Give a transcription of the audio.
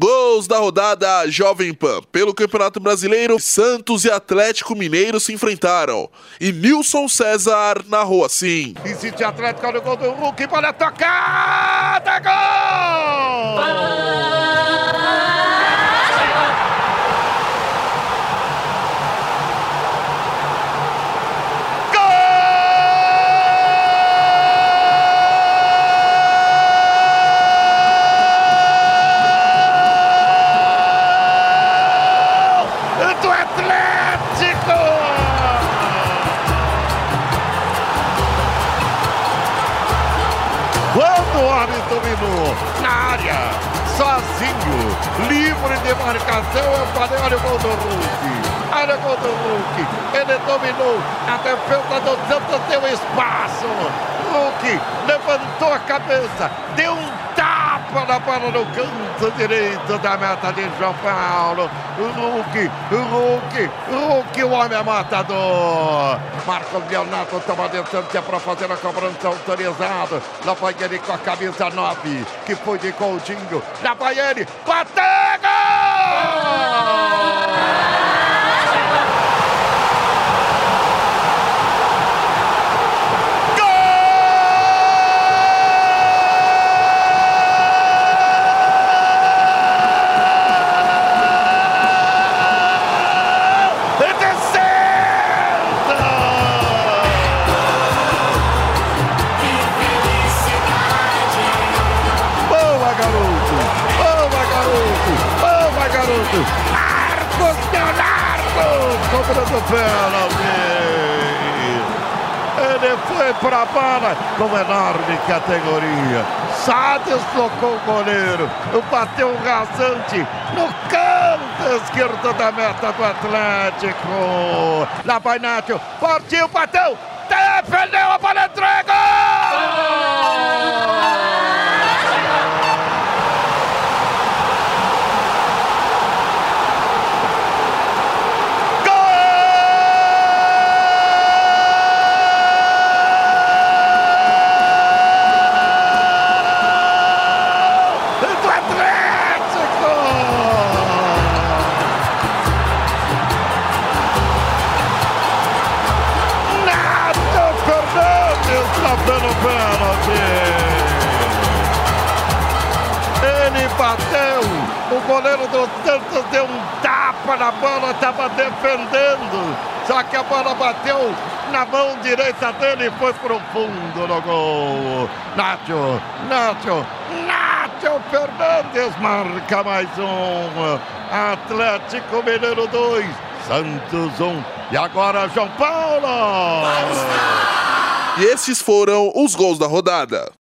Gols da rodada Jovem Pan. Pelo Campeonato Brasileiro, Santos e Atlético Mineiro se enfrentaram. E Nilson César narrou assim. Insiste Atlético, olha o gol do Hulk, bola tocada, Homem dominou na área, sozinho, livre de marcação, eu falei, olha o gol do Hulk. Olha o gol do Hulk. Ele dominou a defesa do Santos, deu espaço. Hulk levantou a cabeça, deu um bola no canto direito da meta de João Paulo. Hulk, Hulk, Hulk, o homem é matador. Marcos Leonardo toma distância para fazer a cobrança autorizada. Lá vai ele com a camisa 9, que foi de Coutinho. Lá vai ele, bateu! Garoto. Marcos Leonardo cobrando pênalti. Ele foi para a bola com enorme categoria. Só deslocou o goleiro. Bateu rasante no canto esquerdo da meta do Atlético. Lá vai Nacho. Partiu, bateu. Defendeu a bola entrega! Bateu, o goleiro do Santos deu um tapa na bola, estava defendendo. Só que a bola bateu na mão direita dele e foi pro fundo no gol. Nacho, Nacho, Nacho Fernandes marca mais um. Atlético Mineiro 2, Santos 1. Um. E agora João Paulo. E esses foram os gols da rodada.